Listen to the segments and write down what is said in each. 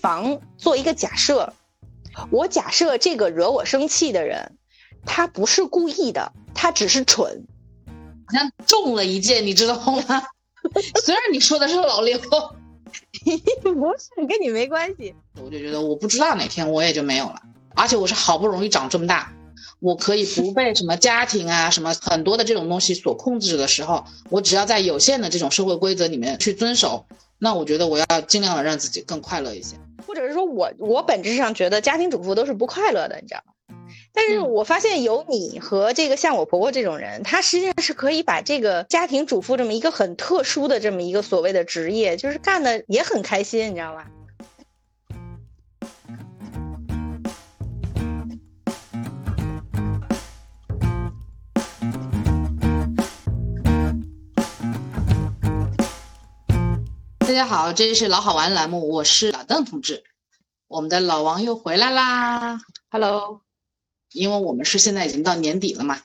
们不妨做一个假设，我假设这个惹我生气的人，他不是故意的，他只是蠢，好像中了一箭，你知道吗？虽然你说的是老刘，不是跟你没关系，我就觉得我不知道哪天我也就没有了，而且我是好不容易长这么大。我可以不被什么家庭啊、什么很多的这种东西所控制的时候，我只要在有限的这种社会规则里面去遵守，那我觉得我要尽量的让自己更快乐一些。或者是说我我本质上觉得家庭主妇都是不快乐的，你知道吗？但是我发现有你和这个像我婆婆这种人，她实际上是可以把这个家庭主妇这么一个很特殊的这么一个所谓的职业，就是干的也很开心，你知道吧？大家好，这里是老好玩栏目，我是老邓同志，我们的老王又回来啦，Hello，因为我们是现在已经到年底了嘛，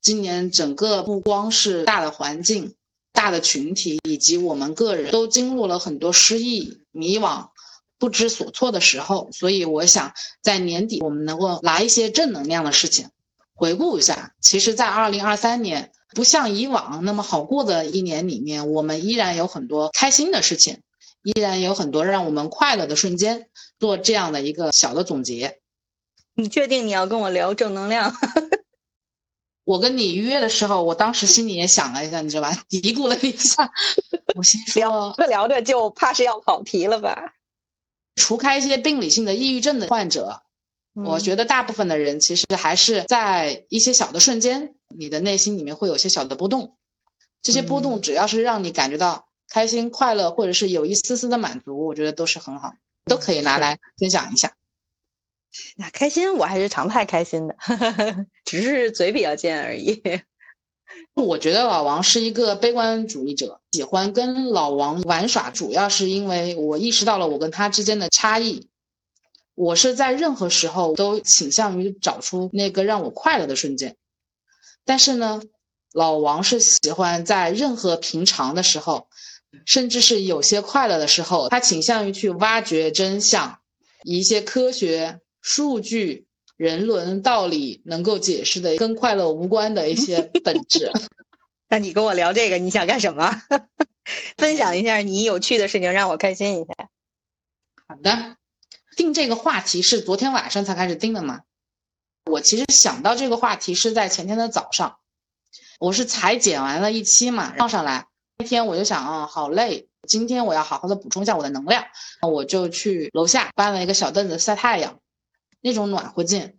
今年整个不光是大的环境、大的群体，以及我们个人都经历了很多失意、迷惘、不知所措的时候，所以我想在年底我们能够拿一些正能量的事情，回顾一下，其实，在二零二三年。不像以往那么好过的一年里面，我们依然有很多开心的事情，依然有很多让我们快乐的瞬间。做这样的一个小的总结，你确定你要跟我聊正能量？我跟你约的时候，我当时心里也想了一下，你知道吧？嘀咕了一下。我心聊着聊着就怕是要跑题了吧？除开一些病理性的抑郁症的患者。我觉得大部分的人其实还是在一些小的瞬间，你的内心里面会有些小的波动，这些波动只要是让你感觉到开心、快乐，或者是有一丝丝的满足，我觉得都是很好，都可以拿来分享一下。那开心我还是常态开心的，只是嘴比较贱而已。我觉得老王是一个悲观主义者，喜欢跟老王玩耍，主要是因为我意识到了我跟他之间的差异。我是在任何时候都倾向于找出那个让我快乐的瞬间，但是呢，老王是喜欢在任何平常的时候，甚至是有些快乐的时候，他倾向于去挖掘真相，以一些科学数据、人伦道理能够解释的跟快乐无关的一些本质。那你跟我聊这个，你想干什么？分享一下你有趣的事情，让我开心一下。好的。定这个话题是昨天晚上才开始定的吗？我其实想到这个话题是在前天的早上，我是裁剪完了一期嘛，放上来那天我就想啊，好累，今天我要好好的补充一下我的能量，我就去楼下搬了一个小凳子晒太阳，那种暖和劲，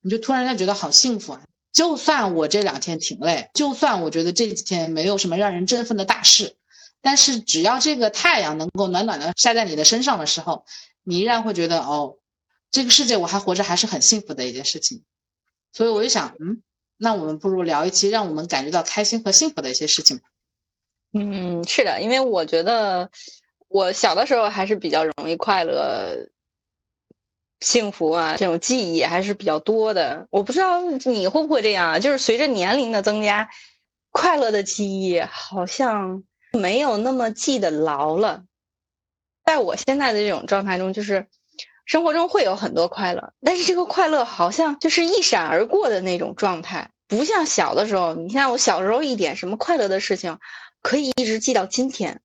你就突然间觉得好幸福啊！就算我这两天挺累，就算我觉得这几天没有什么让人振奋的大事，但是只要这个太阳能够暖暖的晒在你的身上的时候。你依然会觉得哦，这个世界我还活着还是很幸福的一件事情，所以我就想，嗯，那我们不如聊一期让我们感觉到开心和幸福的一些事情吧。嗯，是的，因为我觉得我小的时候还是比较容易快乐、幸福啊，这种记忆还是比较多的。我不知道你会不会这样，就是随着年龄的增加，快乐的记忆好像没有那么记得牢了。在我现在的这种状态中，就是生活中会有很多快乐，但是这个快乐好像就是一闪而过的那种状态，不像小的时候。你像我小时候一点什么快乐的事情，可以一直记到今天。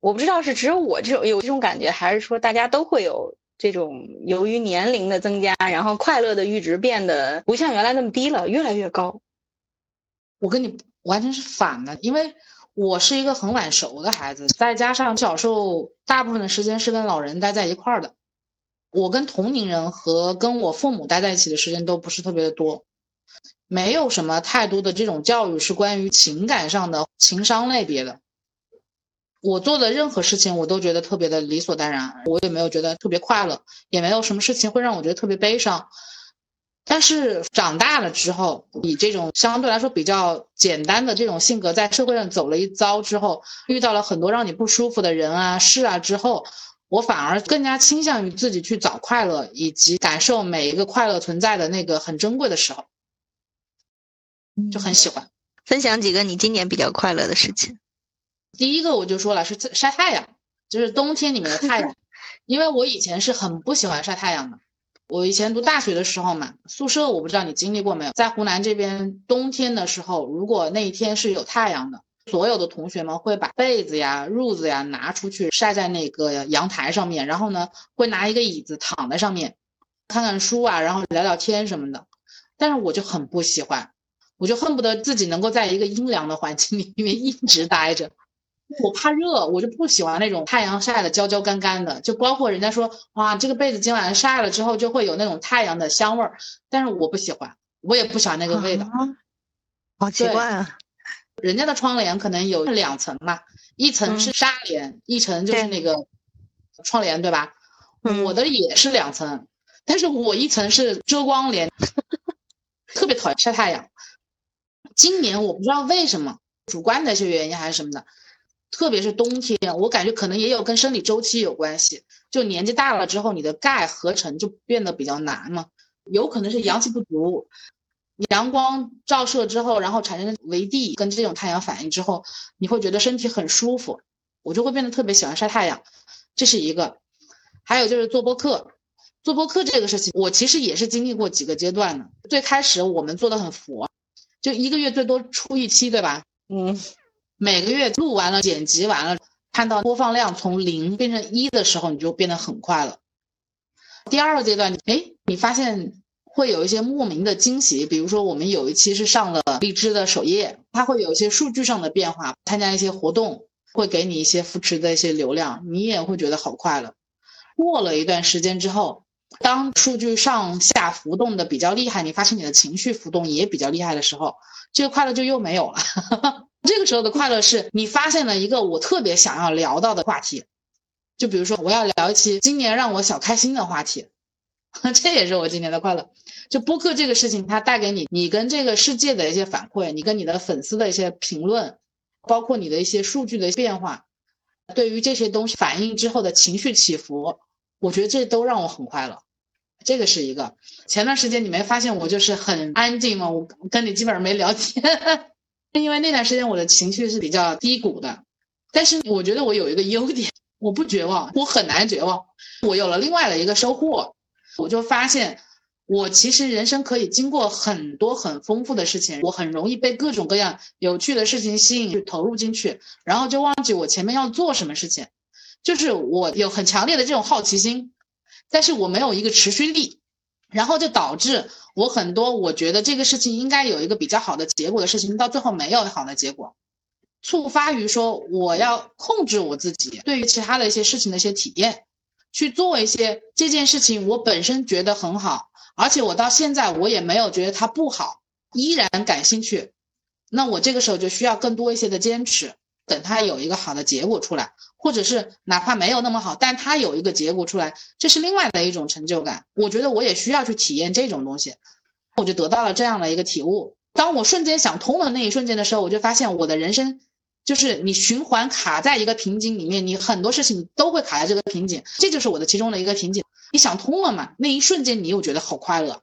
我不知道是只有我这种有这种感觉，还是说大家都会有这种由于年龄的增加，然后快乐的阈值变得不像原来那么低了，越来越高。我跟你完全是反的，因为。我是一个很晚熟的孩子，再加上小时候大部分的时间是跟老人待在一块儿的，我跟同龄人和跟我父母待在一起的时间都不是特别的多，没有什么太多的这种教育是关于情感上的情商类别的。我做的任何事情我都觉得特别的理所当然，我也没有觉得特别快乐，也没有什么事情会让我觉得特别悲伤。但是长大了之后，以这种相对来说比较简单的这种性格，在社会上走了一遭之后，遇到了很多让你不舒服的人啊、事啊之后，我反而更加倾向于自己去找快乐，以及感受每一个快乐存在的那个很珍贵的时候，就很喜欢分享几个你今年比较快乐的事情。第一个我就说了是晒太阳，就是冬天里面的太阳。因为我以前是很不喜欢晒太阳的。我以前读大学的时候嘛，宿舍我不知道你经历过没有，在湖南这边冬天的时候，如果那一天是有太阳的，所有的同学们会把被子呀、褥子呀拿出去晒在那个阳台上面，然后呢，会拿一个椅子躺在上面，看看书啊，然后聊聊天什么的。但是我就很不喜欢，我就恨不得自己能够在一个阴凉的环境里面 一直待着。我怕热，我就不喜欢那种太阳晒的焦焦干干的，就包括人家说哇，这个被子今晚上晒了之后就会有那种太阳的香味儿，但是我不喜欢，我也不喜欢那个味道，好奇怪啊！人家的窗帘可能有两层嘛，一层是纱帘，一层就是那个窗帘，对吧？我的也是两层，但是我一层是遮光帘，特别讨厌晒太阳。今年我不知道为什么，主观的一些原因还是什么的。特别是冬天，我感觉可能也有跟生理周期有关系。就年纪大了之后，你的钙合成就变得比较难嘛，有可能是阳气不足。阳光照射之后，然后产生维 D 跟这种太阳反应之后，你会觉得身体很舒服，我就会变得特别喜欢晒太阳，这是一个。还有就是做播客，做播客这个事情，我其实也是经历过几个阶段的。最开始我们做的很佛，就一个月最多出一期，对吧？嗯。每个月录完了、剪辑完了，看到播放量从零变成一的时候，你就变得很快了。第二个阶段，哎，你发现会有一些莫名的惊喜，比如说我们有一期是上了荔枝的首页，它会有一些数据上的变化，参加一些活动会给你一些扶持的一些流量，你也会觉得好快乐。过了一段时间之后，当数据上下浮动的比较厉害，你发现你的情绪浮动也比较厉害的时候，这个快乐就又没有了。这个时候的快乐是你发现了一个我特别想要聊到的话题，就比如说我要聊一期今年让我小开心的话题，这也是我今年的快乐。就播客这个事情，它带给你你跟这个世界的一些反馈，你跟你的粉丝的一些评论，包括你的一些数据的变化，对于这些东西反应之后的情绪起伏，我觉得这都让我很快乐。这个是一个。前段时间你没发现我就是很安静吗？我跟你基本上没聊天。因为那段时间我的情绪是比较低谷的，但是我觉得我有一个优点，我不绝望，我很难绝望。我有了另外的一个收获，我就发现我其实人生可以经过很多很丰富的事情，我很容易被各种各样有趣的事情吸引，去投入进去，然后就忘记我前面要做什么事情。就是我有很强烈的这种好奇心，但是我没有一个持续力，然后就导致。我很多，我觉得这个事情应该有一个比较好的结果的事情，到最后没有好的结果，触发于说我要控制我自己对于其他的一些事情的一些体验，去做一些这件事情我本身觉得很好，而且我到现在我也没有觉得它不好，依然感兴趣，那我这个时候就需要更多一些的坚持，等它有一个好的结果出来。或者是哪怕没有那么好，但它有一个结果出来，这是另外的一种成就感。我觉得我也需要去体验这种东西，我就得到了这样的一个体悟。当我瞬间想通了那一瞬间的时候，我就发现我的人生就是你循环卡在一个瓶颈里面，你很多事情都会卡在这个瓶颈，这就是我的其中的一个瓶颈。你想通了嘛？那一瞬间你又觉得好快乐。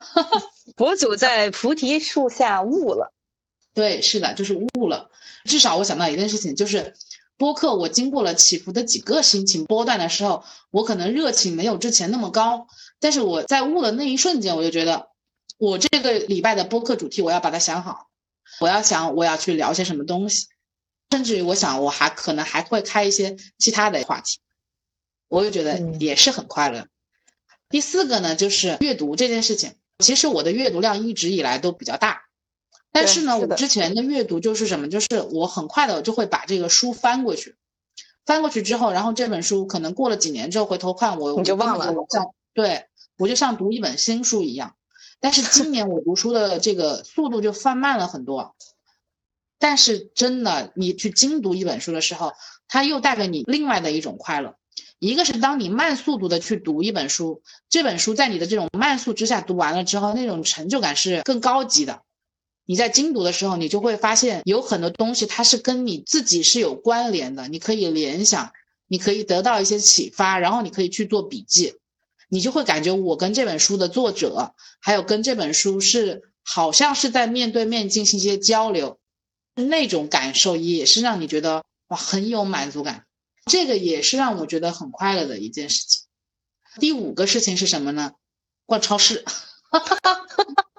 佛祖在菩提树下悟了，对，是的，就是悟了。至少我想到一件事情，就是。播客，我经过了起伏的几个心情波段的时候，我可能热情没有之前那么高，但是我在悟的那一瞬间，我就觉得，我这个礼拜的播客主题我要把它想好，我要想我要去聊些什么东西，甚至于我想我还可能还会开一些其他的话题，我就觉得也是很快乐。第四个呢，就是阅读这件事情，其实我的阅读量一直以来都比较大。但是呢，我之前的阅读就是什么？就是我很快的就会把这个书翻过去，翻过去之后，然后这本书可能过了几年之后回头看，我你就忘了，像对我就像读一本新书一样。但是今年我读书的这个速度就放慢了很多。但是真的，你去精读一本书的时候，它又带给你另外的一种快乐。一个是当你慢速度的去读一本书，这本书在你的这种慢速之下读完了之后，那种成就感是更高级的。你在精读的时候，你就会发现有很多东西它是跟你自己是有关联的，你可以联想，你可以得到一些启发，然后你可以去做笔记，你就会感觉我跟这本书的作者，还有跟这本书是好像是在面对面进行一些交流，那种感受也是让你觉得哇很有满足感。这个也是让我觉得很快乐的一件事情。第五个事情是什么呢？逛超市。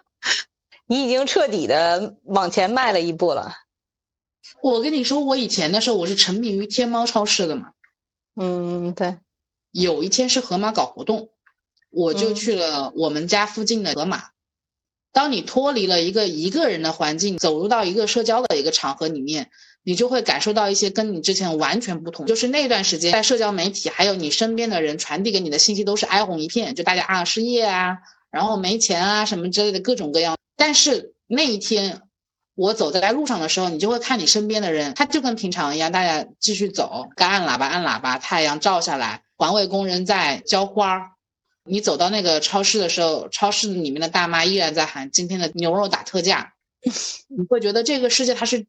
你已经彻底的往前迈了一步了。我跟你说，我以前的时候我是沉迷于天猫超市的嘛。嗯，对。有一天是盒马搞活动，我就去了我们家附近的盒马。当你脱离了一个一个人的环境，走入到一个社交的一个场合里面，你就会感受到一些跟你之前完全不同。就是那段时间，在社交媒体还有你身边的人传递给你的信息都是哀鸿一片，就大家啊失业啊，然后没钱啊什么之类的各种各样。但是那一天，我走在路上的时候，你就会看你身边的人，他就跟平常一样，大家继续走，该按喇叭按喇叭，太阳照下来，环卫工人在浇花。你走到那个超市的时候，超市里面的大妈依然在喊今天的牛肉打特价，你会觉得这个世界它是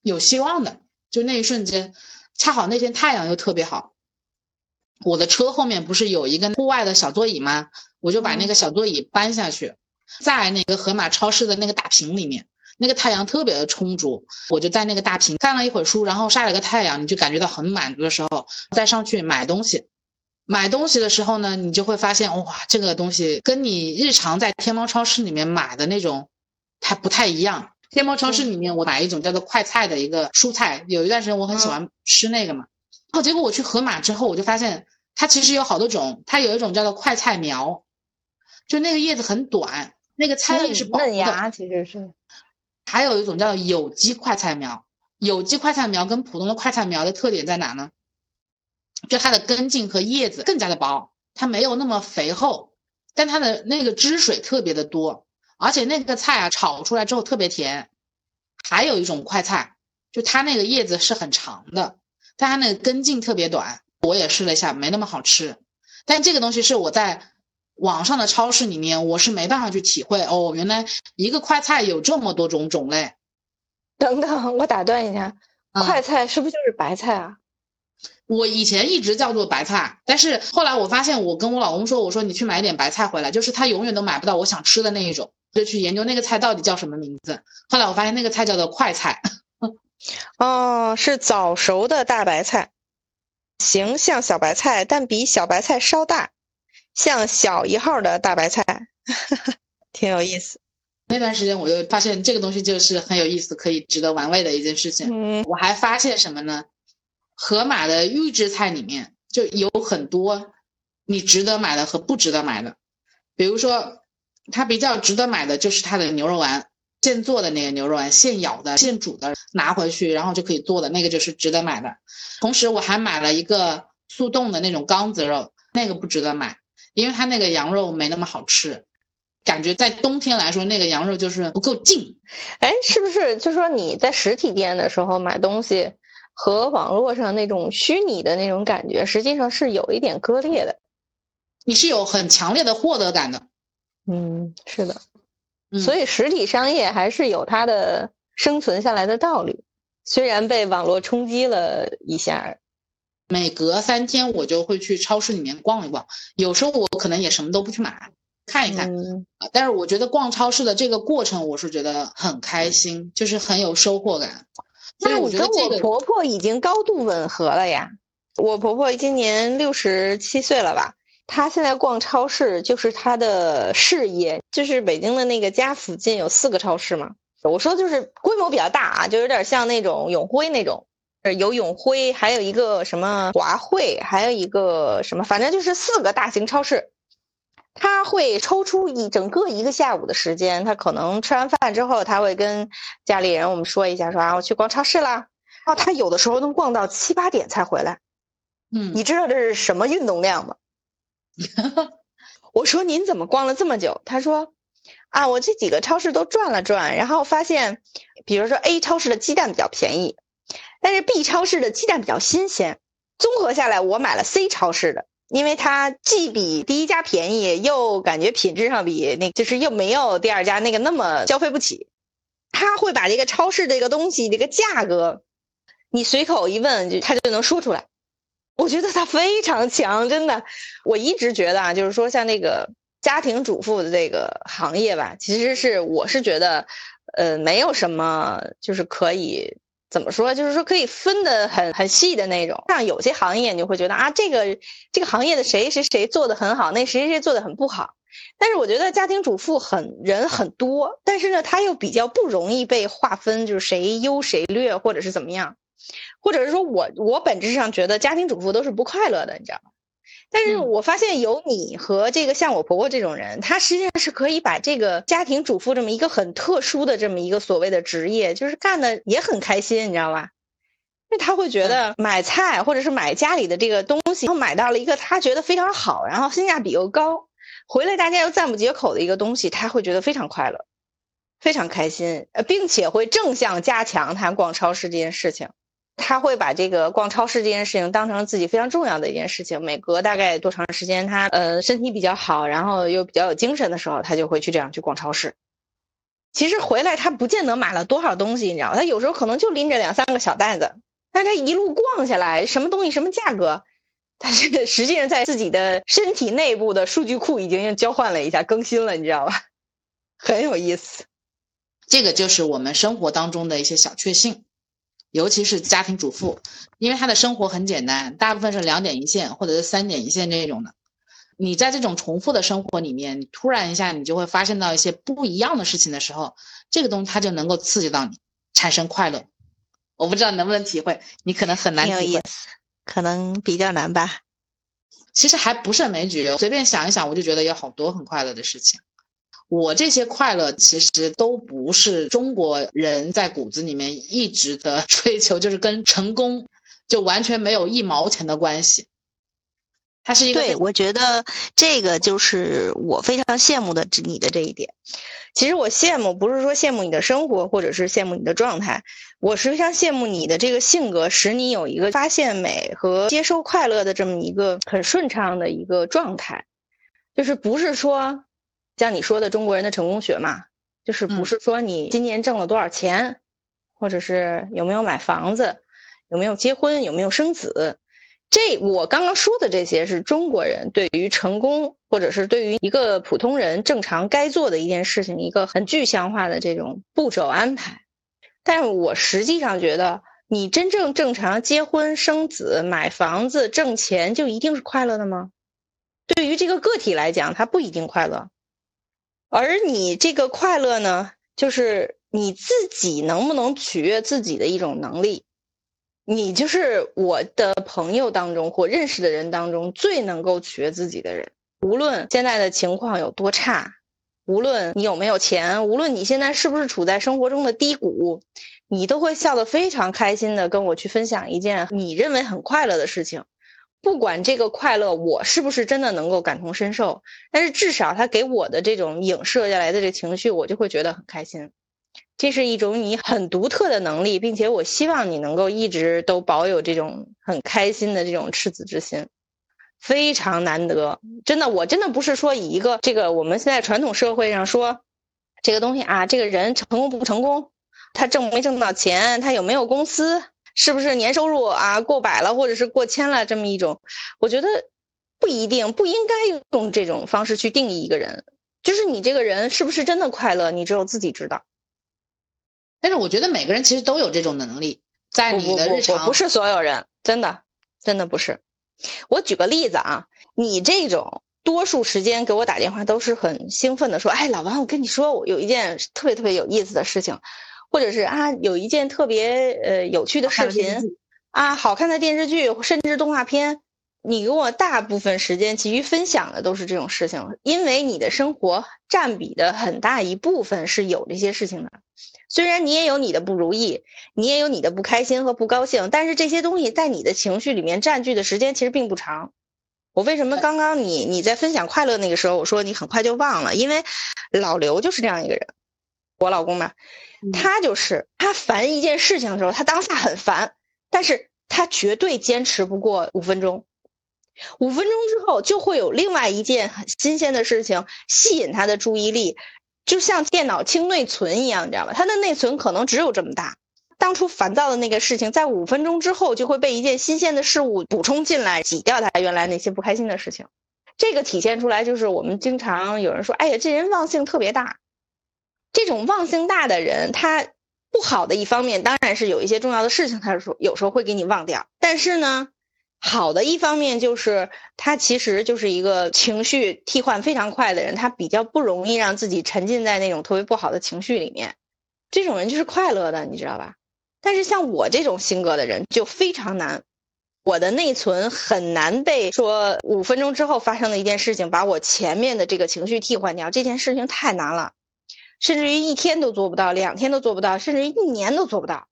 有希望的。就那一瞬间，恰好那天太阳又特别好，我的车后面不是有一个户外的小座椅吗？我就把那个小座椅搬下去。在那个盒马超市的那个大屏里面，那个太阳特别的充足，我就在那个大屏看了一会儿书，然后晒了个太阳，你就感觉到很满足的时候，再上去买东西。买东西的时候呢，你就会发现，哇，这个东西跟你日常在天猫超市里面买的那种，它不太一样。天猫超市里面我买一种叫做快菜的一个蔬菜，有一段时间我很喜欢吃那个嘛。然后结果我去盒马之后，我就发现它其实有好多种，它有一种叫做快菜苗。就那个叶子很短，那个菜叶是薄嫩芽，其实是。还有一种叫有机快菜苗，有机快菜苗跟普通的快菜苗的特点在哪呢？就它的根茎和叶子更加的薄，它没有那么肥厚，但它的那个汁水特别的多，而且那个菜啊炒出来之后特别甜。还有一种快菜，就它那个叶子是很长的，但它那个根茎特别短，我也试了一下，没那么好吃。但这个东西是我在。网上的超市里面，我是没办法去体会哦，原来一个快菜有这么多种种类。等等，我打断一下，快菜是不是就是白菜啊？我以前一直叫做白菜，但是后来我发现，我跟我老公说，我说你去买点白菜回来，就是他永远都买不到我想吃的那一种，就去研究那个菜到底叫什么名字。后来我发现那个菜叫做快菜。哦，是早熟的大白菜，形像小白菜，但比小白菜稍大。像小一号的大白菜，挺有意思。那段时间我就发现这个东西就是很有意思，可以值得玩味的一件事情。嗯，我还发现什么呢？盒马的预制菜里面就有很多你值得买的和不值得买的。比如说，它比较值得买的就是它的牛肉丸，现做的那个牛肉丸，现咬的、现煮的，拿回去然后就可以做的那个就是值得买的。同时，我还买了一个速冻的那种缸子肉，那个不值得买。因为它那个羊肉没那么好吃，感觉在冬天来说，那个羊肉就是不够劲。哎，是不是？就说你在实体店的时候买东西，和网络上那种虚拟的那种感觉，实际上是有一点割裂的。你是有很强烈的获得感的。嗯，是的。所以实体商业还是有它的生存下来的道理，虽然被网络冲击了一下。每隔三天我就会去超市里面逛一逛，有时候我可能也什么都不去买，看一看。但是我觉得逛超市的这个过程，我是觉得很开心，就是很有收获感。那你跟我婆婆已经高度吻合了呀！我婆婆今年六十七岁了吧？她现在逛超市就是她的事业，就是北京的那个家附近有四个超市嘛。我说就是规模比较大啊，就有点像那种永辉那种。有永辉，还有一个什么华汇，还有一个什么，反正就是四个大型超市。他会抽出一整个一个下午的时间，他可能吃完饭之后，他会跟家里人我们说一下，说啊我去逛超市啦。哦，他有的时候能逛到七八点才回来。嗯，你知道这是什么运动量吗？我说您怎么逛了这么久？他说啊，我这几个超市都转了转，然后发现，比如说 A 超市的鸡蛋比较便宜。但是 B 超市的鸡蛋比较新鲜，综合下来，我买了 C 超市的，因为它既比第一家便宜，又感觉品质上比那，就是又没有第二家那个那么消费不起。他会把这个超市这个东西这个价格，你随口一问，就他就能说出来。我觉得他非常强，真的。我一直觉得啊，就是说像那个家庭主妇的这个行业吧，其实是我是觉得，呃，没有什么就是可以。怎么说？就是说可以分的很很细的那种。像有些行业，你就会觉得啊，这个这个行业的谁谁谁做的很好，那谁谁谁做的很不好。但是我觉得家庭主妇很人很多，但是呢，他又比较不容易被划分，就是谁优谁劣，或者是怎么样，或者是说我我本质上觉得家庭主妇都是不快乐的，你知道吗？但是我发现有你和这个像我婆婆这种人，她实际上是可以把这个家庭主妇这么一个很特殊的这么一个所谓的职业，就是干的也很开心，你知道吧？因为她会觉得买菜或者是买家里的这个东西，然后买到了一个她觉得非常好，然后性价比又高，回来大家又赞不绝口的一个东西，她会觉得非常快乐，非常开心，呃，并且会正向加强她逛超市这件事情。他会把这个逛超市这件事情当成自己非常重要的一件事情。每隔大概多长时间，他呃身体比较好，然后又比较有精神的时候，他就会去这样去逛超市。其实回来他不见得买了多少东西，你知道他有时候可能就拎着两三个小袋子，但他一路逛下来，什么东西什么价格，他这个实际上在自己的身体内部的数据库已经交换了一下，更新了，你知道吧？很有意思。这个就是我们生活当中的一些小确幸。尤其是家庭主妇，因为她的生活很简单，大部分是两点一线或者是三点一线这种的。你在这种重复的生活里面，你突然一下你就会发现到一些不一样的事情的时候，这个东西它就能够刺激到你，产生快乐。我不知道能不能体会，你可能很难体会，可能比较难吧。其实还不胜枚举，随便想一想，我就觉得有好多很快乐的事情。我这些快乐其实都不是中国人在骨子里面一直的 追求，就是跟成功就完全没有一毛钱的关系。它是一个对，我觉得这个就是我非常羡慕的你的这一点。其实我羡慕不是说羡慕你的生活，或者是羡慕你的状态，我是非常羡慕你的这个性格，使你有一个发现美和接受快乐的这么一个很顺畅的一个状态，就是不是说。像你说的中国人的成功学嘛，就是不是说你今年挣了多少钱，或者是有没有买房子，有没有结婚，有没有生子，这我刚刚说的这些是中国人对于成功，或者是对于一个普通人正常该做的一件事情一个很具象化的这种步骤安排。但是我实际上觉得，你真正正常结婚、生子、买房子、挣钱，就一定是快乐的吗？对于这个个体来讲，他不一定快乐。而你这个快乐呢，就是你自己能不能取悦自己的一种能力。你就是我的朋友当中或认识的人当中最能够取悦自己的人。无论现在的情况有多差，无论你有没有钱，无论你现在是不是处在生活中的低谷，你都会笑得非常开心的跟我去分享一件你认为很快乐的事情。不管这个快乐我是不是真的能够感同身受，但是至少他给我的这种影射下来的这情绪，我就会觉得很开心。这是一种你很独特的能力，并且我希望你能够一直都保有这种很开心的这种赤子之心，非常难得。真的，我真的不是说以一个这个我们现在传统社会上说这个东西啊，这个人成功不成功，他挣没挣到钱，他有没有公司。是不是年收入啊过百了，或者是过千了这么一种？我觉得不一定，不应该用这种方式去定义一个人。就是你这个人是不是真的快乐，你只有自己知道。但是我觉得每个人其实都有这种能力，在你的日常不是所有人，真的真的不是。我举个例子啊，你这种多数时间给我打电话都是很兴奋的，说：“哎，老王，我跟你说，我有一件特别特别有意思的事情。”或者是啊，有一件特别呃有趣的视频，啊，好看的电视剧，甚至动画片，你给我大部分时间其余分享的都是这种事情，因为你的生活占比的很大一部分是有这些事情的。虽然你也有你的不如意，你也有你的不开心和不高兴，但是这些东西在你的情绪里面占据的时间其实并不长。我为什么刚刚你你在分享快乐那个时候，我说你很快就忘了，因为老刘就是这样一个人，我老公嘛。他就是他烦一件事情的时候，他当下很烦，但是他绝对坚持不过五分钟。五分钟之后，就会有另外一件很新鲜的事情吸引他的注意力，就像电脑清内存一样，你知道吧？他的内存可能只有这么大。当初烦躁的那个事情，在五分钟之后就会被一件新鲜的事物补充进来，挤掉他原来那些不开心的事情。这个体现出来就是我们经常有人说：“哎呀，这人忘性特别大。”这种忘性大的人，他不好的一方面当然是有一些重要的事情，他说有时候会给你忘掉。但是呢，好的一方面就是他其实就是一个情绪替换非常快的人，他比较不容易让自己沉浸在那种特别不好的情绪里面。这种人就是快乐的，你知道吧？但是像我这种性格的人就非常难，我的内存很难被说五分钟之后发生的一件事情把我前面的这个情绪替换掉，这件事情太难了。甚至于一天都做不到，两天都做不到，甚至于一年都做不到。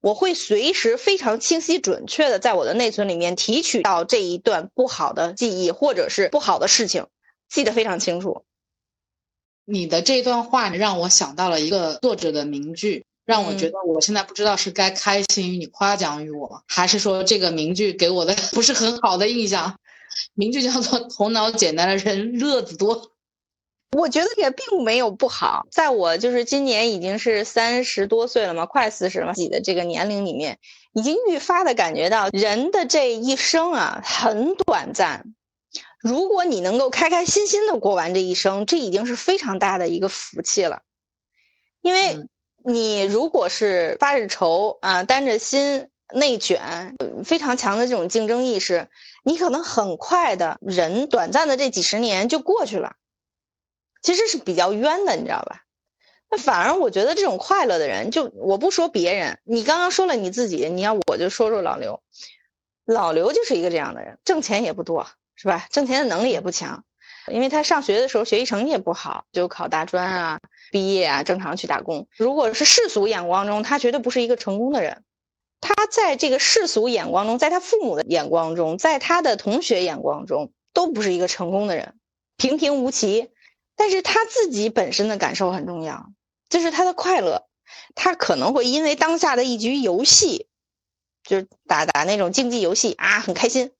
我会随时非常清晰准确的在我的内存里面提取到这一段不好的记忆或者是不好的事情，记得非常清楚。你的这段话让我想到了一个作者的名句，让我觉得我现在不知道是该开心于你夸奖于我，还是说这个名句给我的 不是很好的印象。名句叫做“头脑简单的人乐子多”。我觉得也并没有不好，在我就是今年已经是三十多岁了嘛，快四十了，自己的这个年龄里面，已经愈发的感觉到人的这一生啊很短暂。如果你能够开开心心的过完这一生，这已经是非常大的一个福气了。因为你如果是发着愁啊，担着心，内卷，非常强的这种竞争意识，你可能很快的人短暂的这几十年就过去了。其实是比较冤的，你知道吧？那反而我觉得这种快乐的人，就我不说别人，你刚刚说了你自己，你要我就说说老刘。老刘就是一个这样的人，挣钱也不多，是吧？挣钱的能力也不强，因为他上学的时候学习成绩也不好，就考大专啊，毕业啊，正常去打工。如果是世俗眼光中，他绝对不是一个成功的人。他在这个世俗眼光中，在他父母的眼光中，在他的同学眼光中，都不是一个成功的人，平平无奇。但是他自己本身的感受很重要，就是他的快乐，他可能会因为当下的一局游戏，就是打打那种竞技游戏啊，很开心，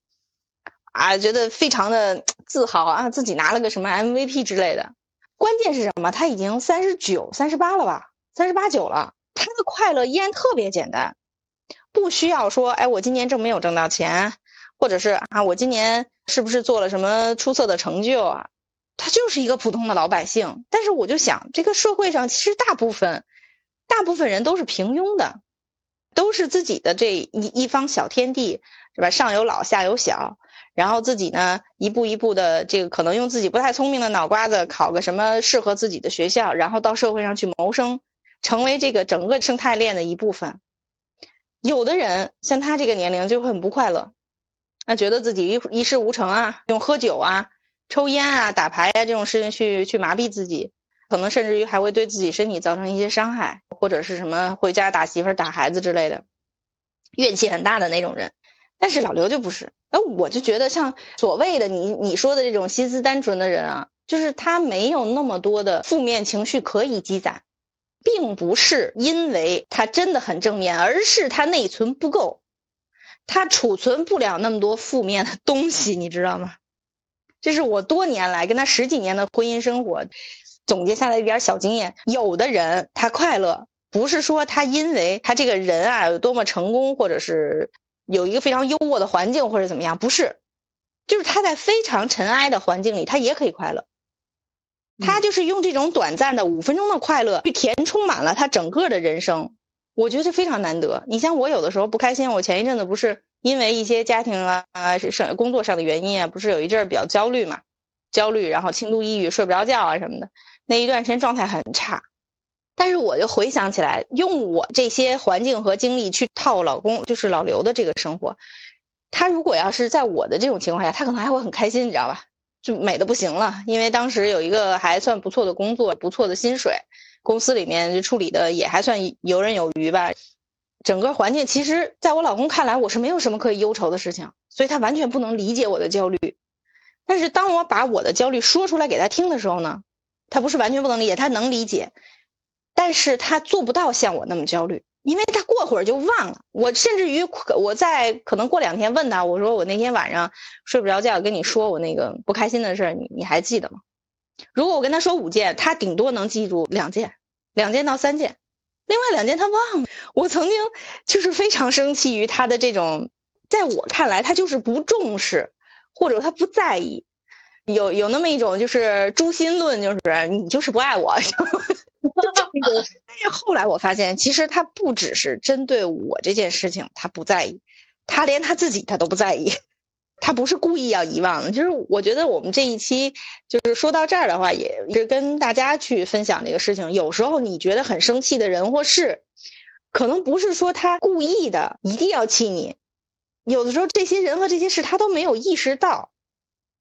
啊，觉得非常的自豪啊，自己拿了个什么 MVP 之类的。关键是什么？他已经三十九、三十八了吧？三十八九了，他的快乐依然特别简单，不需要说，哎，我今年挣没有挣到钱，或者是啊，我今年是不是做了什么出色的成就啊？他就是一个普通的老百姓，但是我就想，这个社会上其实大部分，大部分人都是平庸的，都是自己的这一一方小天地，是吧？上有老，下有小，然后自己呢，一步一步的，这个可能用自己不太聪明的脑瓜子考个什么适合自己的学校，然后到社会上去谋生，成为这个整个生态链的一部分。有的人像他这个年龄就很不快乐，那，觉得自己一一事无成啊，用喝酒啊。抽烟啊、打牌啊这种事情去去麻痹自己，可能甚至于还会对自己身体造成一些伤害，或者是什么回家打媳妇儿、打孩子之类的，怨气很大的那种人。但是老刘就不是，哎，我就觉得像所谓的你你说的这种心思单纯的人啊，就是他没有那么多的负面情绪可以积攒，并不是因为他真的很正面，而是他内存不够，他储存不了那么多负面的东西，你知道吗？这是我多年来跟他十几年的婚姻生活总结下来一点小经验。有的人他快乐，不是说他因为他这个人啊有多么成功，或者是有一个非常优渥的环境或者怎么样，不是，就是他在非常尘埃的环境里，他也可以快乐。他就是用这种短暂的五分钟的快乐去填充满了他整个的人生，我觉得这非常难得。你像我有的时候不开心，我前一阵子不是。因为一些家庭啊啊是工作上的原因啊，不是有一阵儿比较焦虑嘛，焦虑，然后轻度抑郁，睡不着觉啊什么的，那一段时间状态很差。但是我就回想起来，用我这些环境和经历去套老公，就是老刘的这个生活，他如果要是在我的这种情况下，他可能还会很开心，你知道吧？就美的不行了，因为当时有一个还算不错的工作，不错的薪水，公司里面处理的也还算游刃有余吧。整个环境其实，在我老公看来，我是没有什么可以忧愁的事情，所以他完全不能理解我的焦虑。但是当我把我的焦虑说出来给他听的时候呢，他不是完全不能理解，他能理解，但是他做不到像我那么焦虑，因为他过会儿就忘了。我甚至于我在可能过两天问他，我说我那天晚上睡不着觉，跟你说我那个不开心的事儿，你你还记得吗？如果我跟他说五件，他顶多能记住两件，两件到三件。另外两件他忘了，我曾经就是非常生气于他的这种，在我看来他就是不重视，或者他不在意，有有那么一种就是诛心论，就是你就是不爱我，但是 后来我发现，其实他不只是针对我这件事情，他不在意，他连他自己他都不在意，他不是故意要遗忘的。就是我觉得我们这一期就是说到这儿的话，也是跟大家去分享这个事情。有时候你觉得很生气的人或事，可能不是说他故意的一定要气你，有的时候这些人和这些事他都没有意识到。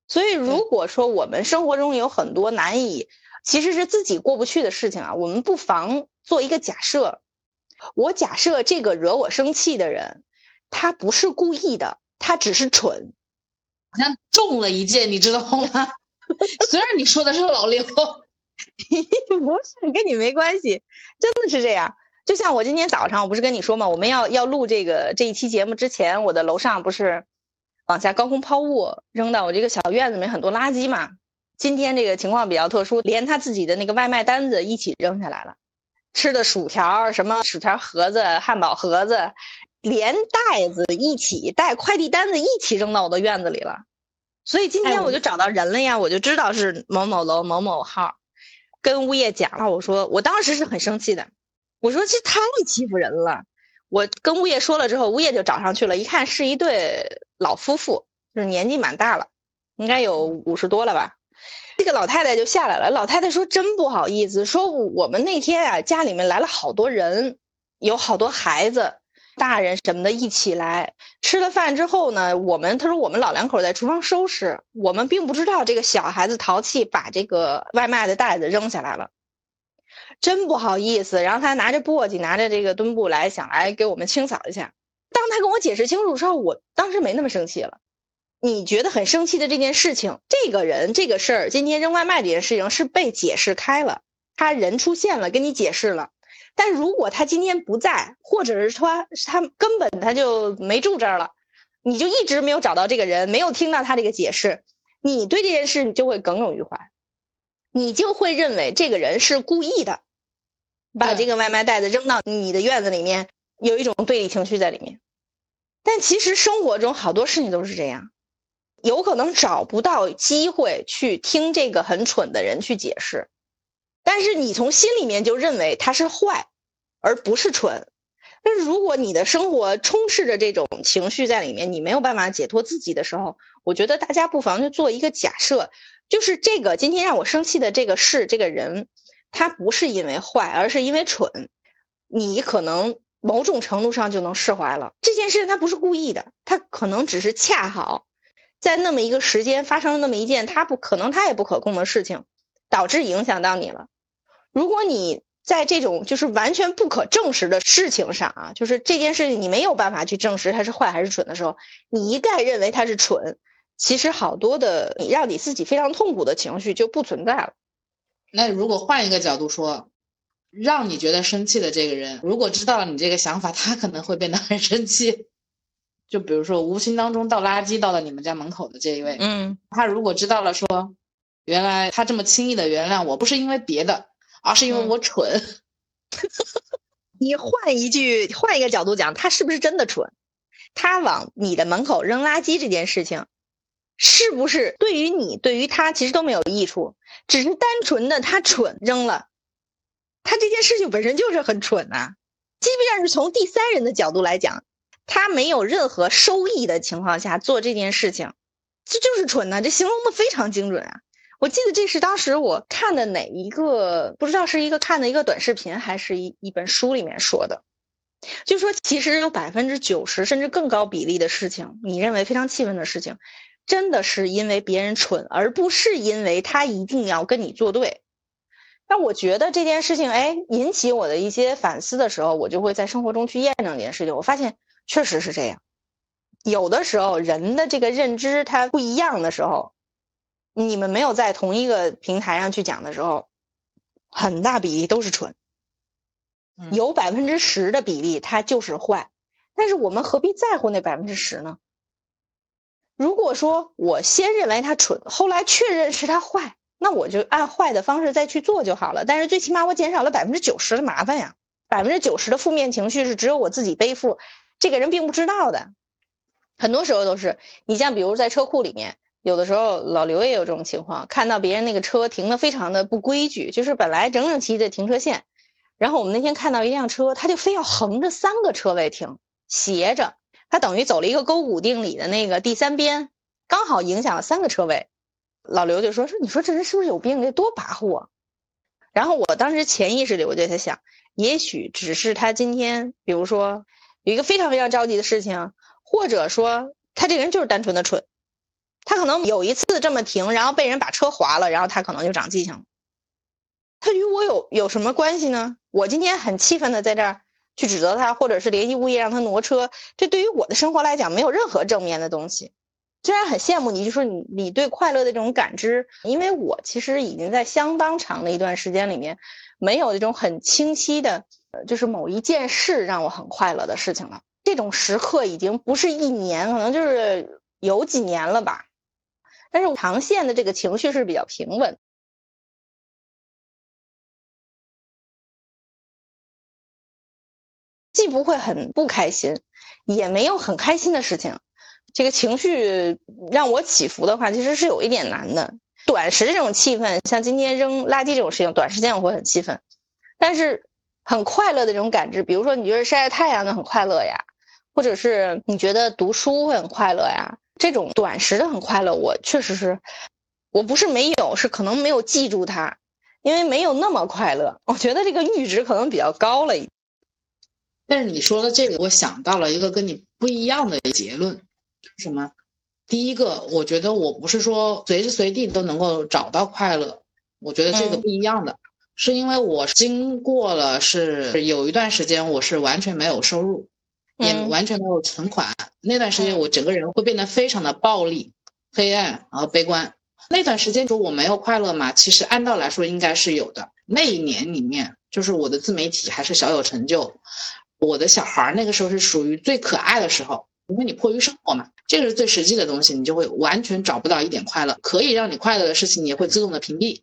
所以如果说我们生活中有很多难以。其实是自己过不去的事情啊，我们不妨做一个假设。我假设这个惹我生气的人，他不是故意的，他只是蠢，好像中了一箭，你知道吗？虽然你说的是老刘，不是跟你没关系，真的是这样。就像我今天早上，我不是跟你说嘛？我们要要录这个这一期节目之前，我的楼上不是往下高空抛物，扔到我这个小院子里面很多垃圾嘛。今天这个情况比较特殊，连他自己的那个外卖单子一起扔下来了，吃的薯条、什么薯条盒子、汉堡盒子，连袋子一起带快递单子一起扔到我的院子里了。所以今天我就找到人了呀，我就知道是某某楼某某号，跟物业讲了，我说我当时是很生气的，我说这太欺负人了。我跟物业说了之后，物业就找上去了，一看是一对老夫妇，就是年纪蛮大了，应该有五十多了吧。这个老太太就下来了。老太太说：“真不好意思，说我们那天啊，家里面来了好多人，有好多孩子、大人什么的一起来吃了饭之后呢，我们他说我们老两口在厨房收拾，我们并不知道这个小孩子淘气把这个外卖的袋子扔下来了，真不好意思。然后他拿着簸箕，拿着这个墩布来，想来给我们清扫一下。当他跟我解释清楚之后，我当时没那么生气了。”你觉得很生气的这件事情，这个人这个事儿，今天扔外卖这件事情是被解释开了，他人出现了，跟你解释了。但如果他今天不在，或者是说他根本他就没住这儿了，你就一直没有找到这个人，没有听到他这个解释，你对这件事你就会耿耿于怀，你就会认为这个人是故意的，把这个外卖袋子扔到你的院子里面，有一种对立情绪在里面。但其实生活中好多事情都是这样。有可能找不到机会去听这个很蠢的人去解释，但是你从心里面就认为他是坏，而不是蠢。但是如果你的生活充斥着这种情绪在里面，你没有办法解脱自己的时候，我觉得大家不妨就做一个假设，就是这个今天让我生气的这个事，这个人，他不是因为坏，而是因为蠢。你可能某种程度上就能释怀了。这件事他不是故意的，他可能只是恰好。在那么一个时间发生了那么一件他不可能他也不可控的事情，导致影响到你了。如果你在这种就是完全不可证实的事情上啊，就是这件事情你没有办法去证实它是坏还是蠢的时候，你一概认为它是蠢，其实好多的你让你自己非常痛苦的情绪就不存在了。那如果换一个角度说，让你觉得生气的这个人，如果知道了你这个想法，他可能会变得很生气。就比如说，无形当中倒垃圾倒到你们家门口的这一位，嗯，他如果知道了，说原来他这么轻易的原谅我，不是因为别的，而是因为我蠢。你换一句，换一个角度讲，他是不是真的蠢？他往你的门口扔垃圾这件事情，是不是对于你，对于他其实都没有益处？只是单纯的他蠢扔了，他这件事情本身就是很蠢呐。即便是从第三人的角度来讲。他没有任何收益的情况下做这件事情，这就是蠢呐。这形容的非常精准啊！我记得这是当时我看的哪一个，不知道是一个看的一个短视频，还是一一本书里面说的，就说其实有百分之九十甚至更高比例的事情，你认为非常气愤的事情，真的是因为别人蠢，而不是因为他一定要跟你作对。那我觉得这件事情，哎，引起我的一些反思的时候，我就会在生活中去验证这件事情。我发现。确实是这样，有的时候人的这个认知它不一样的时候，你们没有在同一个平台上去讲的时候，很大比例都是蠢，有百分之十的比例它就是坏，但是我们何必在乎那百分之十呢？如果说我先认为他蠢，后来确认是他坏，那我就按坏的方式再去做就好了。但是最起码我减少了百分之九十的麻烦呀，百分之九十的负面情绪是只有我自己背负。这个人并不知道的，很多时候都是你像比如在车库里面，有的时候老刘也有这种情况，看到别人那个车停的非常的不规矩，就是本来整整齐齐的停车线，然后我们那天看到一辆车，他就非要横着三个车位停，斜着，他等于走了一个勾股定理的那个第三边，刚好影响了三个车位。老刘就说说，你说这人是不是有病？得多跋扈啊！然后我当时潜意识里我就在想，也许只是他今天，比如说有一个非常非常着急的事情，或者说他这个人就是单纯的蠢，他可能有一次这么停，然后被人把车划了，然后他可能就长记性了。他与我有有什么关系呢？我今天很气愤的在这儿去指责他，或者是联系物业让他挪车，这对于我的生活来讲没有任何正面的东西。虽然很羡慕你，就说你你对快乐的这种感知，因为我其实已经在相当长的一段时间里面，没有那种很清晰的，呃，就是某一件事让我很快乐的事情了。这种时刻已经不是一年，可能就是有几年了吧。但是长线的这个情绪是比较平稳。既不会很不开心，也没有很开心的事情，这个情绪让我起伏的话，其实是有一点难的。短时这种气氛，像今天扔垃圾这种事情，短时间我会很气愤，但是很快乐的这种感知，比如说你觉得晒晒太阳的很快乐呀，或者是你觉得读书会很快乐呀，这种短时的很快乐，我确实是，我不是没有，是可能没有记住它，因为没有那么快乐。我觉得这个阈值可能比较高了。但是你说的这个，我想到了一个跟你不一样的结论，什么？第一个，我觉得我不是说随时随地都能够找到快乐，我觉得这个不一样的，是因为我经过了是有一段时间我是完全没有收入，也完全没有存款，那段时间我整个人会变得非常的暴力、黑暗，然后悲观。那段时间说我没有快乐嘛？其实按道理来说应该是有的。那一年里面，就是我的自媒体还是小有成就。我的小孩那个时候是属于最可爱的时候，因为你迫于生活嘛，这个是最实际的东西，你就会完全找不到一点快乐。可以让你快乐的事情，你也会自动的屏蔽。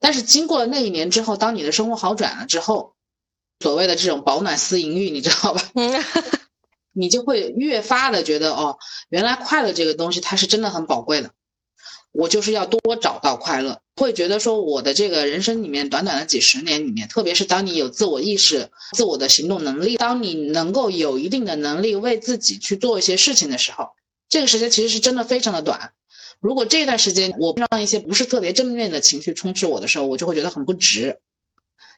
但是经过了那一年之后，当你的生活好转了之后，所谓的这种饱暖思淫欲，你知道吧？你就会越发的觉得哦，原来快乐这个东西它是真的很宝贵的。我就是要多找到快乐，会觉得说我的这个人生里面短短的几十年里面，特别是当你有自我意识、自我的行动能力，当你能够有一定的能力为自己去做一些事情的时候，这个时间其实是真的非常的短。如果这段时间我让一些不是特别正面的情绪充斥我的时候，我就会觉得很不值。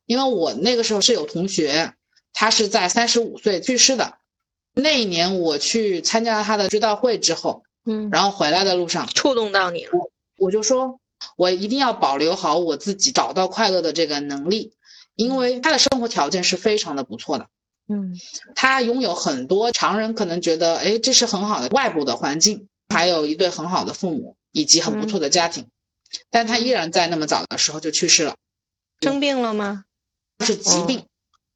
因为我那个时候是有同学，他是在三十五岁去世的，那一年我去参加他的追悼会之后。嗯，然后回来的路上触动到你了，我就说，我一定要保留好我自己找到快乐的这个能力，因为他的生活条件是非常的不错的，嗯，他拥有很多常人可能觉得，哎，这是很好的外部的环境，还有一对很好的父母以及很不错的家庭，但他依然在那么早的时候就去世了，生病了吗？是疾病，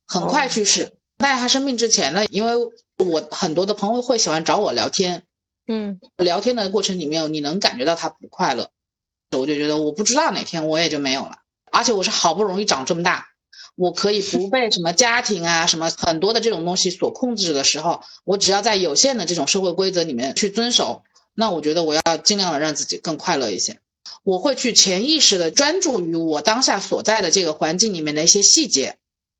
很快去世。在他生病之前呢，因为我很多的朋友会喜欢找我聊天。嗯，聊天的过程里面，你能感觉到他不快乐，我就觉得我不知道哪天我也就没有了。而且我是好不容易长这么大，我可以不被什么家庭啊、什么很多的这种东西所控制的时候，我只要在有限的这种社会规则里面去遵守，那我觉得我要尽量的让自己更快乐一些。我会去潜意识的专注于我当下所在的这个环境里面的一些细节，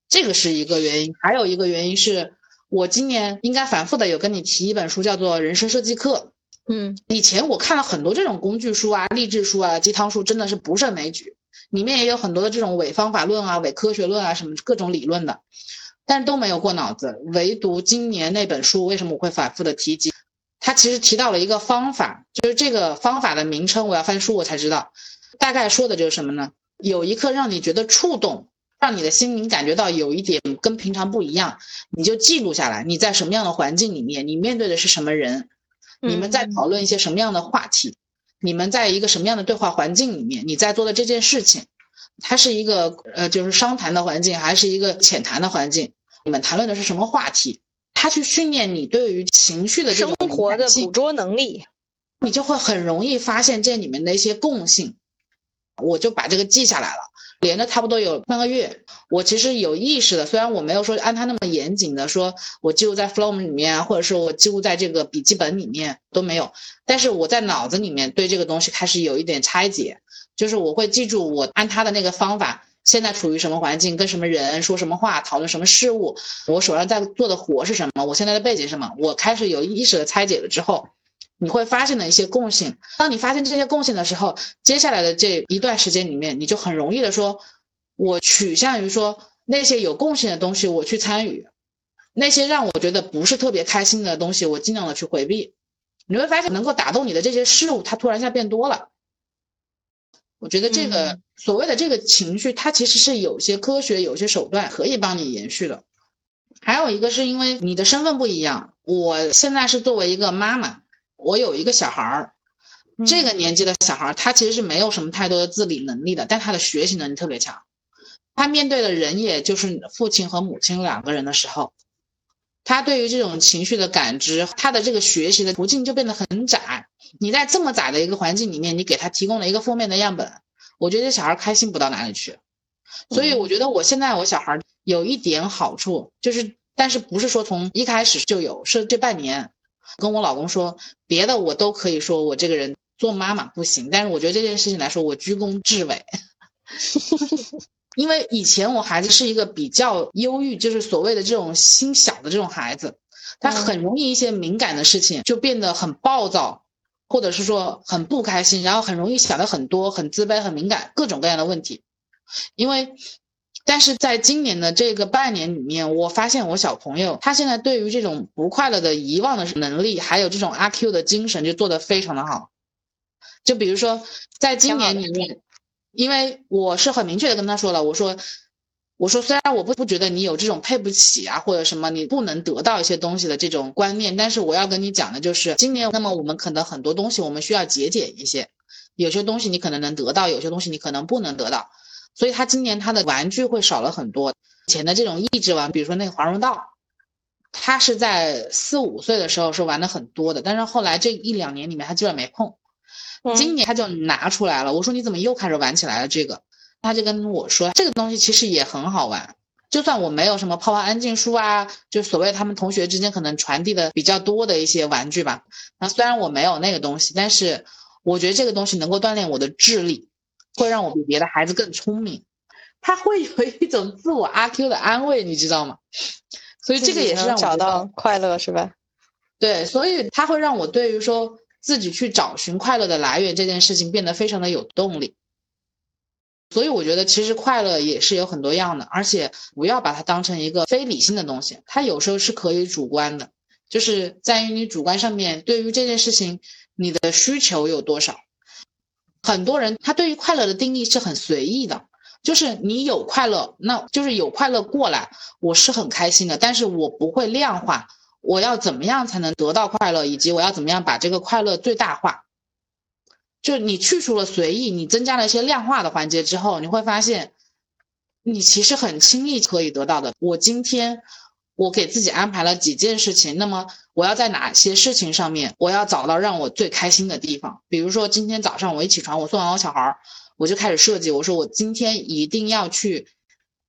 这个是一个原因。还有一个原因是。我今年应该反复的有跟你提一本书，叫做《人生设计课》。嗯，以前我看了很多这种工具书啊、励志书啊、鸡汤书，真的是不胜枚举。里面也有很多的这种伪方法论啊、伪科学论啊，什么各种理论的，但都没有过脑子。唯独今年那本书，为什么我会反复的提及？它其实提到了一个方法，就是这个方法的名称，我要翻书我才知道。大概说的就是什么呢？有一刻让你觉得触动。让你的心灵感觉到有一点跟平常不一样，你就记录下来。你在什么样的环境里面，你面对的是什么人，你们在讨论一些什么样的话题，你们在一个什么样的对话环境里面，你在做的这件事情，它是一个呃就是商谈的环境，还是一个浅谈的环境？你们谈论的是什么话题？它去训练你对于情绪的这种生活的捕捉能力，你就会很容易发现这里面的一些共性。我就把这个记下来了。连着差不多有半个月，我其实有意识的，虽然我没有说按他那么严谨的说，我记录在 Flow 里面，或者是我记录在这个笔记本里面都没有，但是我在脑子里面对这个东西开始有一点拆解，就是我会记住我按他的那个方法现在处于什么环境，跟什么人说什么话，讨论什么事物，我手上在做的活是什么，我现在的背景是什么，我开始有意识的拆解了之后，你会发现的一些共性。当你发现这些共性的时候，接下来的这一段时间里面，你就很容易的说，我取向于说那些有共性的东西我去参与，那些让我觉得不是特别开心的东西，我尽量的去回避。你会发现，能够打动你的这些事物，它突然一下变多了。我觉得这个所谓的这个情绪，它其实是有些科学、有些手段可以帮你延续的。还有一个是因为你的身份不一样，我现在是作为一个妈妈，我有一个小孩儿，这个年纪的小孩儿，他其实是没有什么太多的自理能力的，但他的学习能力特别强。他面对的人也就是父亲和母亲两个人的时候，他对于这种情绪的感知，他的这个学习的途径就变得很窄。你在这么窄的一个环境里面，你给他提供了一个负面的样本，我觉得小孩开心不到哪里去。所以我觉得我现在我小孩有一点好处，就是但是不是说从一开始就有，是这半年跟我老公说，别的我都可以说我这个人做妈妈不行，但是我觉得这件事情来说，我居功至伟。因为以前我孩子是一个比较忧郁，就是所谓的这种心小的这种孩子，他很容易一些敏感的事情就变得很暴躁。或者是说很不开心，然后很容易想的很多，很自卑，很敏感，各种各样的问题。因为，但是在今年的这个半年里面，我发现我小朋友他现在对于这种不快乐的遗忘的能力，还有这种阿 Q 的精神，就做得非常的好。就比如说，在今年里面，因为我是很明确的跟他说了，我说。我说，虽然我不不觉得你有这种配不起啊，或者什么你不能得到一些东西的这种观念，但是我要跟你讲的就是，今年那么我们可能很多东西我们需要节俭一些，有些东西你可能能得到，有些东西你可能不能得到，所以他今年他的玩具会少了很多。以前的这种益智玩，比如说那个华容道，他是在四五岁的时候是玩的很多的，但是后来这一两年里面他基本没碰，今年他就拿出来了。我说你怎么又开始玩起来了这个？他就跟我说，这个东西其实也很好玩，就算我没有什么泡泡安静书啊，就所谓他们同学之间可能传递的比较多的一些玩具吧。那虽然我没有那个东西，但是我觉得这个东西能够锻炼我的智力，会让我比别的孩子更聪明。他会有一种自我阿 Q 的安慰，你知道吗？所以这个也是让我找到快乐，是吧？对，所以他会让我对于说自己去找寻快乐的来源这件事情变得非常的有动力。所以我觉得，其实快乐也是有很多样的，而且不要把它当成一个非理性的东西，它有时候是可以主观的，就是在于你主观上面对于这件事情你的需求有多少。很多人他对于快乐的定义是很随意的，就是你有快乐，那就是有快乐过来，我是很开心的，但是我不会量化我要怎么样才能得到快乐，以及我要怎么样把这个快乐最大化。就你去除了随意，你增加了一些量化的环节之后，你会发现，你其实很轻易可以得到的。我今天我给自己安排了几件事情，那么我要在哪些事情上面，我要找到让我最开心的地方。比如说今天早上我一起床，我送完我小孩儿，我就开始设计，我说我今天一定要去，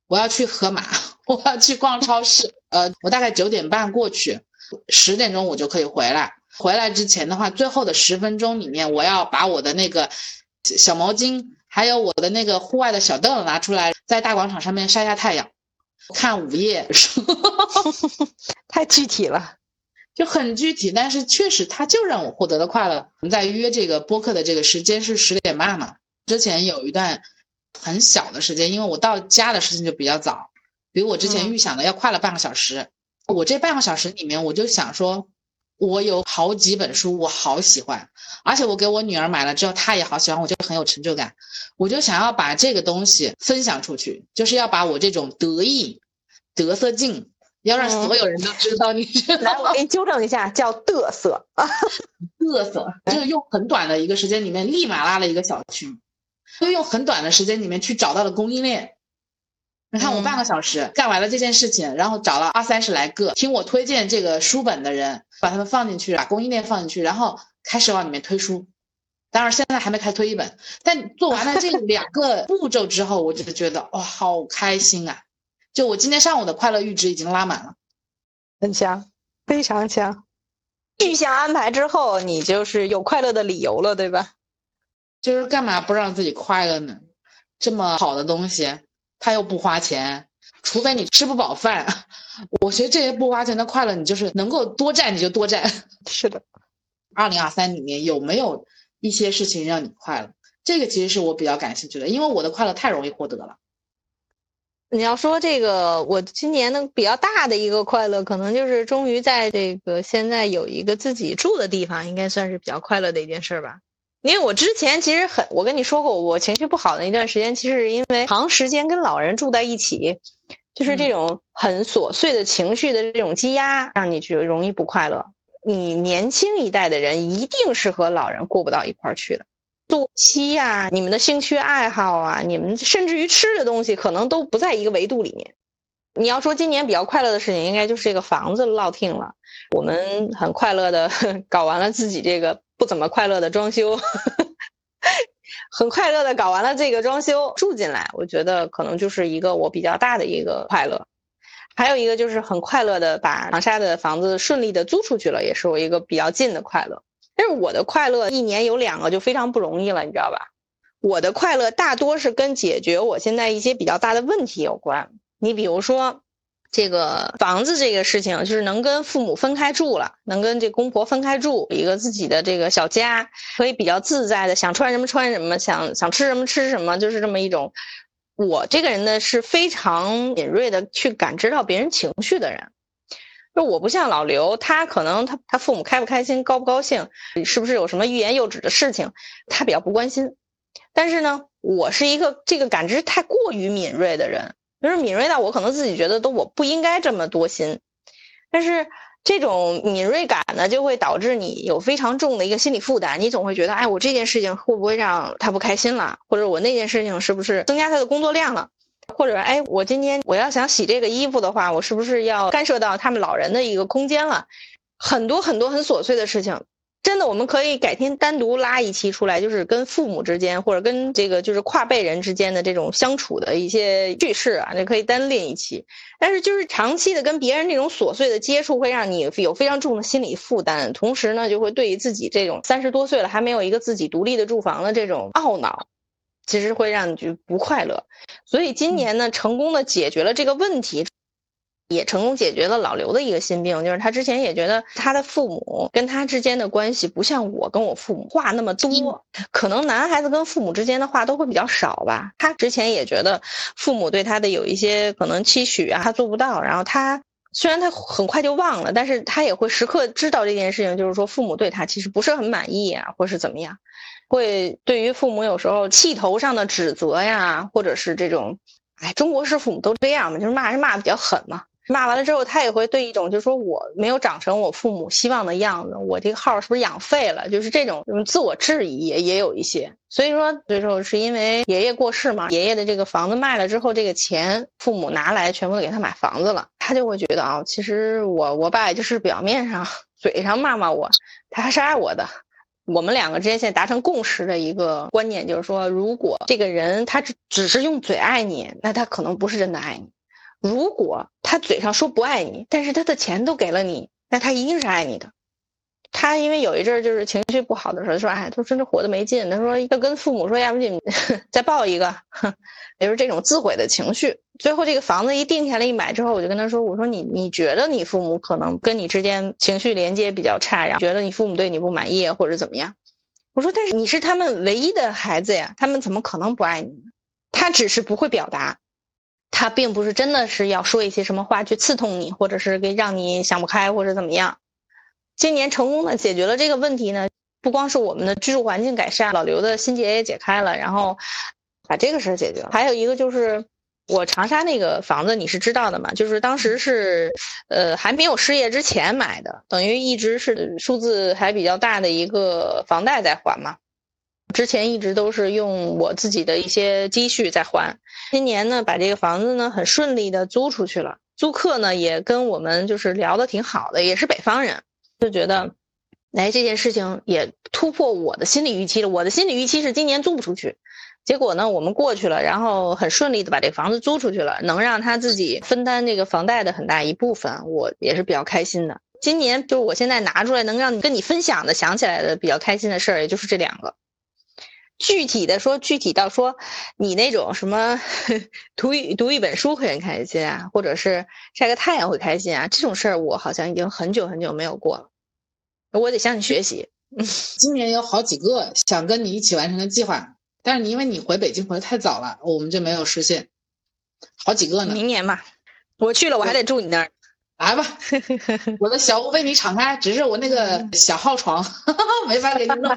我要去河马，我要去逛超市。呃，我大概九点半过去，十点钟我就可以回来。回来之前的话，最后的十分钟里面，我要把我的那个小毛巾，还有我的那个户外的小凳拿出来，在大广场上面晒下太阳，看午夜。太具体了，就很具体，但是确实，它就让我获得了快乐。我们在约这个播客的这个时间是十点半嘛？之前有一段很小的时间，因为我到家的时间就比较早，比我之前预想的要快了半个小时。我这半个小时里面，我就想说。我有好几本书，我好喜欢，而且我给我女儿买了之后，她也好喜欢，我就很有成就感。我就想要把这个东西分享出去，就是要把我这种得意、得瑟劲，要让所有人都知道。你来，我给你纠正一下，叫得瑟啊，得瑟，就是用很短的一个时间里面，立马拉了一个小群，就用很短的时间里面去找到了供应链。你看我半个小时干完了这件事情，然后找了二三十来个听我推荐这个书本的人，把它们放进去，把供应链放进去，然后开始往里面推书。当然现在还没开推一本，但做完了这 两个步骤之后，我就觉得哇，好开心啊！就我今天上午的快乐阈值已经拉满了，很强，非常强。预先安排之后，你就是有快乐的理由了，对吧？就是干嘛不让自己快乐呢？这么好的东西。他又不花钱，除非你吃不饱饭。我觉得这些不花钱的快乐，你就是能够多占你就多占。是的，二零二三里面有没有一些事情让你快乐？这个其实是我比较感兴趣的，因为我的快乐太容易获得了。你要说这个，我今年的比较大的一个快乐，可能就是终于在这个现在有一个自己住的地方，应该算是比较快乐的一件事吧。因为我之前其实很，我跟你说过，我情绪不好的一段时间，其实是因为长时间跟老人住在一起，就是这种很琐碎的情绪的这种积压，让你觉得容易不快乐。你年轻一代的人一定是和老人过不到一块儿去的。作息呀，你们的兴趣爱好啊，你们甚至于吃的东西，可能都不在一个维度里面。你要说今年比较快乐的事情，应该就是这个房子落听了，我们很快乐的 搞完了自己这个不怎么快乐的装修，很快乐的搞完了这个装修住进来，我觉得可能就是一个我比较大的一个快乐。还有一个就是很快乐的把长沙的房子顺利的租出去了，也是我一个比较近的快乐。但是我的快乐一年有两个就非常不容易了，你知道吧？我的快乐大多是跟解决我现在一些比较大的问题有关。你比如说，这个房子这个事情，就是能跟父母分开住了，能跟这公婆分开住，一个自己的这个小家，可以比较自在的想穿什么穿什么，想想吃什么吃什么，就是这么一种。我这个人呢是非常敏锐的去感知到别人情绪的人。就我不像老刘，他可能他他父母开不开心、高不高兴，是不是有什么欲言又止的事情，他比较不关心。但是呢，我是一个这个感知太过于敏锐的人，就是敏锐到我可能自己觉得都我不应该这么多心。但是这种敏锐感呢，就会导致你有非常重的一个心理负担，你总会觉得，哎，我这件事情会不会让他不开心了，或者我那件事情是不是增加他的工作量了？或者，哎，我今天我要想洗这个衣服的话，我是不是要干涉到他们老人的一个空间了？很多很多很琐碎的事情，真的，我们可以改天单独拉一期出来，就是跟父母之间，或者跟这个就是跨辈人之间的这种相处的一些趣事啊，你可以单练一期。但是，就是长期的跟别人这种琐碎的接触，会让你有非常重的心理负担，同时呢，就会对于自己这种三十多岁了还没有一个自己独立的住房的这种懊恼。其实会让你就不快乐，所以今年呢，成功的解决了这个问题，也成功解决了老刘的一个心病，就是他之前也觉得他的父母跟他之间的关系不像我跟我父母话那么多，可能男孩子跟父母之间的话都会比较少吧。他之前也觉得父母对他的有一些可能期许啊，他做不到，然后他虽然他很快就忘了，但是他也会时刻知道这件事情，就是说父母对他其实不是很满意啊，或是怎么样。会对于父母有时候气头上的指责呀，或者是这种，哎，中国式父母都这样嘛，就是骂人骂的比较狠嘛。骂完了之后，他也会对一种，就是说我没有长成我父母希望的样子，我这个号是不是养废了？就是这种自我质疑也也有一些。所以说，最后是因为爷爷过世嘛，爷爷的这个房子卖了之后，这个钱父母拿来全部都给他买房子了，他就会觉得啊，其实我我爸就是表面上嘴上骂骂我，他还是爱我的。我们两个之间现在达成共识的一个观念就是说，如果这个人他只只是用嘴爱你，那他可能不是真的爱你；如果他嘴上说不爱你，但是他的钱都给了你，那他一定是爱你的。他因为有一阵儿就是情绪不好的时候，说哎，他真的活得没劲。他说要跟父母说，要不你 再抱一个，也是这种自毁的情绪。最后这个房子一定下来一买之后，我就跟他说，我说你你觉得你父母可能跟你之间情绪连接比较差，然后觉得你父母对你不满意或者怎么样？我说但是你是他们唯一的孩子呀，他们怎么可能不爱你？他只是不会表达，他并不是真的是要说一些什么话去刺痛你，或者是给让你想不开或者怎么样。今年成功的解决了这个问题呢，不光是我们的居住环境改善，老刘的心结也解开了，然后把这个事儿解决了。还有一个就是我长沙那个房子，你是知道的嘛？就是当时是呃还没有失业之前买的，等于一直是数字还比较大的一个房贷在还嘛。之前一直都是用我自己的一些积蓄在还。今年呢，把这个房子呢很顺利的租出去了，租客呢也跟我们就是聊的挺好的，也是北方人。就觉得，哎，这件事情也突破我的心理预期了。我的心理预期是今年租不出去，结果呢，我们过去了，然后很顺利的把这个房子租出去了，能让他自己分担这个房贷的很大一部分，我也是比较开心的。今年就是我现在拿出来能让你跟你分享的，想起来的比较开心的事儿，也就是这两个。具体的说，具体到说你那种什么读一读一本书会很开心啊，或者是晒个太阳会开心啊，这种事儿我好像已经很久很久没有过了。我得向你学习。今年有好几个想跟你一起完成的计划，但是你因为你回北京回的太早了，我们就没有实现。好几个呢，明年吧，我去了我还得住你那儿。来吧，我的小屋为你敞开，只是我那个 小号床没法给你弄。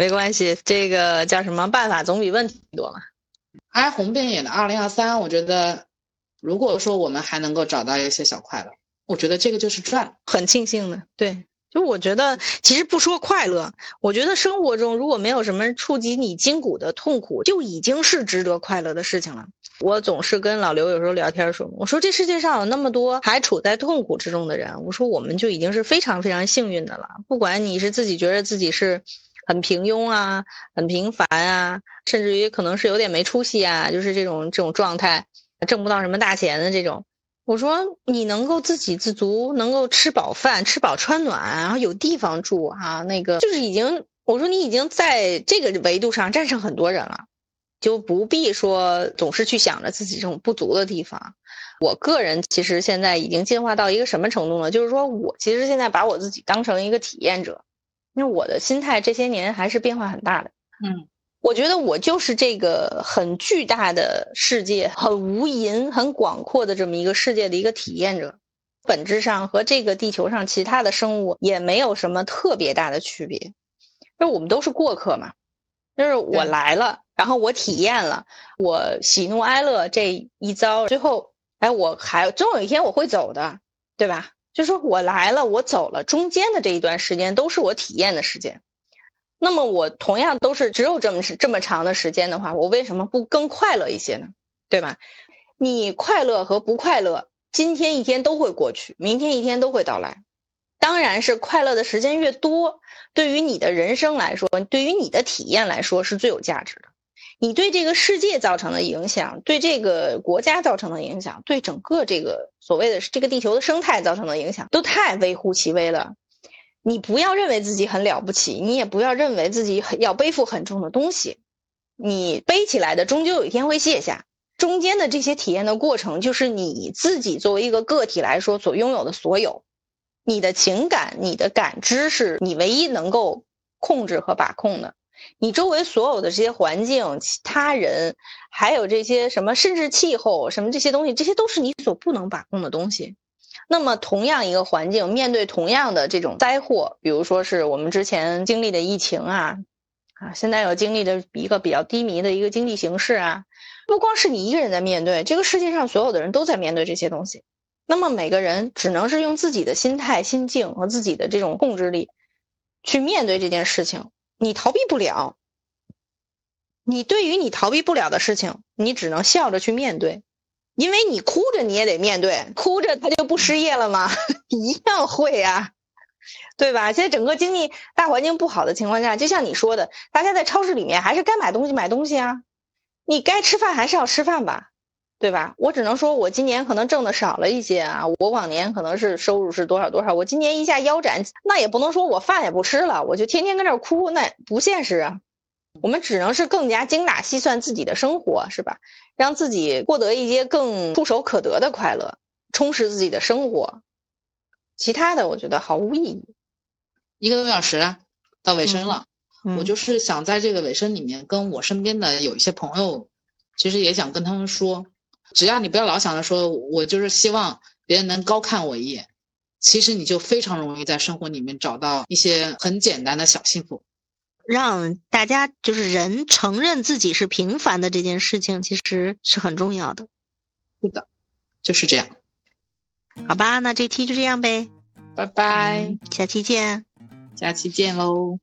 没关系，这个叫什么办法总比问题多嘛。哀鸿遍野的二零二三，我觉得，如果说我们还能够找到一些小快乐，我觉得这个就是赚，很庆幸的。对，就我觉得，其实不说快乐，我觉得生活中如果没有什么触及你筋骨的痛苦，就已经是值得快乐的事情了。我总是跟老刘有时候聊天说，我说这世界上有那么多还处在痛苦之中的人，我说我们就已经是非常非常幸运的了。不管你是自己觉得自己是。很平庸啊，很平凡啊，甚至于可能是有点没出息啊，就是这种这种状态，挣不到什么大钱的这种。我说你能够自给自足，能够吃饱饭、吃饱穿暖，然后有地方住啊，那个就是已经，我说你已经在这个维度上战胜很多人了，就不必说总是去想着自己这种不足的地方。我个人其实现在已经进化到一个什么程度呢？就是说我其实现在把我自己当成一个体验者。因为我的心态这些年还是变化很大的，嗯，我觉得我就是这个很巨大的世界、很无垠、很广阔的这么一个世界的一个体验者，本质上和这个地球上其他的生物也没有什么特别大的区别，因为我们都是过客嘛，就是我来了，然后我体验了，我喜怒哀乐这一遭，最后，哎，我还总有一天我会走的，对吧？就说我来了，我走了，中间的这一段时间都是我体验的时间。那么我同样都是只有这么这么长的时间的话，我为什么不更快乐一些呢？对吧？你快乐和不快乐，今天一天都会过去，明天一天都会到来。当然是快乐的时间越多，对于你的人生来说，对于你的体验来说是最有价值的。你对这个世界造成的影响，对这个国家造成的影响，对整个这个所谓的这个地球的生态造成的影响，都太微乎其微了。你不要认为自己很了不起，你也不要认为自己很要背负很重的东西。你背起来的终究有一天会卸下。中间的这些体验的过程，就是你自己作为一个个体来说所拥有的所有。你的情感、你的感知，是你唯一能够控制和把控的。你周围所有的这些环境、其他人，还有这些什么，甚至气候什么这些东西，这些都是你所不能把控的东西。那么，同样一个环境，面对同样的这种灾祸，比如说是我们之前经历的疫情啊，啊，现在有经历的一个比较低迷的一个经济形势啊，不光是你一个人在面对，这个世界上所有的人都在面对这些东西。那么，每个人只能是用自己的心态、心境和自己的这种控制力，去面对这件事情。你逃避不了，你对于你逃避不了的事情，你只能笑着去面对，因为你哭着你也得面对，哭着他就不失业了吗？一样会啊，对吧？现在整个经济大环境不好的情况下，就像你说的，大家在超市里面还是该买东西买东西啊，你该吃饭还是要吃饭吧。对吧？我只能说，我今年可能挣的少了一些啊。我往年可能是收入是多少多少，我今年一下腰斩，那也不能说我饭也不吃了，我就天天跟这哭，那不现实啊。我们只能是更加精打细算自己的生活，是吧？让自己获得一些更触手可得的快乐，充实自己的生活。其他的，我觉得毫无意义。一个多小时到尾声了，我就是想在这个尾声里面，跟我身边的有一些朋友，其实也想跟他们说。只要你不要老想着说，我就是希望别人能高看我一眼，其实你就非常容易在生活里面找到一些很简单的小幸福。让大家就是人承认自己是平凡的这件事情，其实是很重要的。是的，就是这样。好吧，那这期就这样呗。拜拜，下期见。下期见喽。